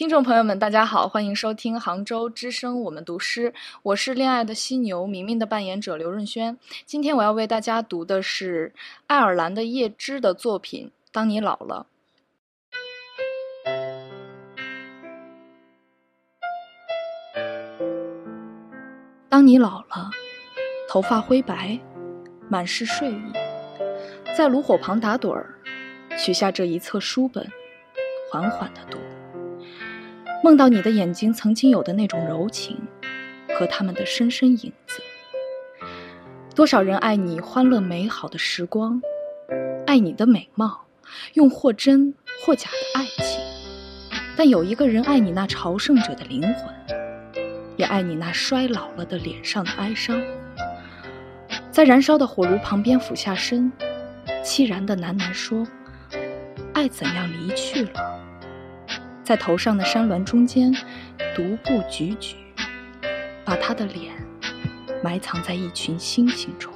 听众朋友们，大家好，欢迎收听杭州之声，我们读诗。我是恋爱的犀牛明明的扮演者刘润轩。今天我要为大家读的是爱尔兰的叶芝的作品《当你老了》。当你老了，头发灰白，满是睡意，在炉火旁打盹儿，取下这一册书本，缓缓的读。梦到你的眼睛曾经有的那种柔情，和他们的深深影子。多少人爱你欢乐美好的时光，爱你的美貌，用或真或假的爱情。但有一个人爱你那朝圣者的灵魂，也爱你那衰老了的脸上的哀伤。在燃烧的火炉旁边俯下身，凄然的喃喃说：“爱怎样离去了？”在头上的山峦中间，独步踽踽，把他的脸埋藏在一群星星中。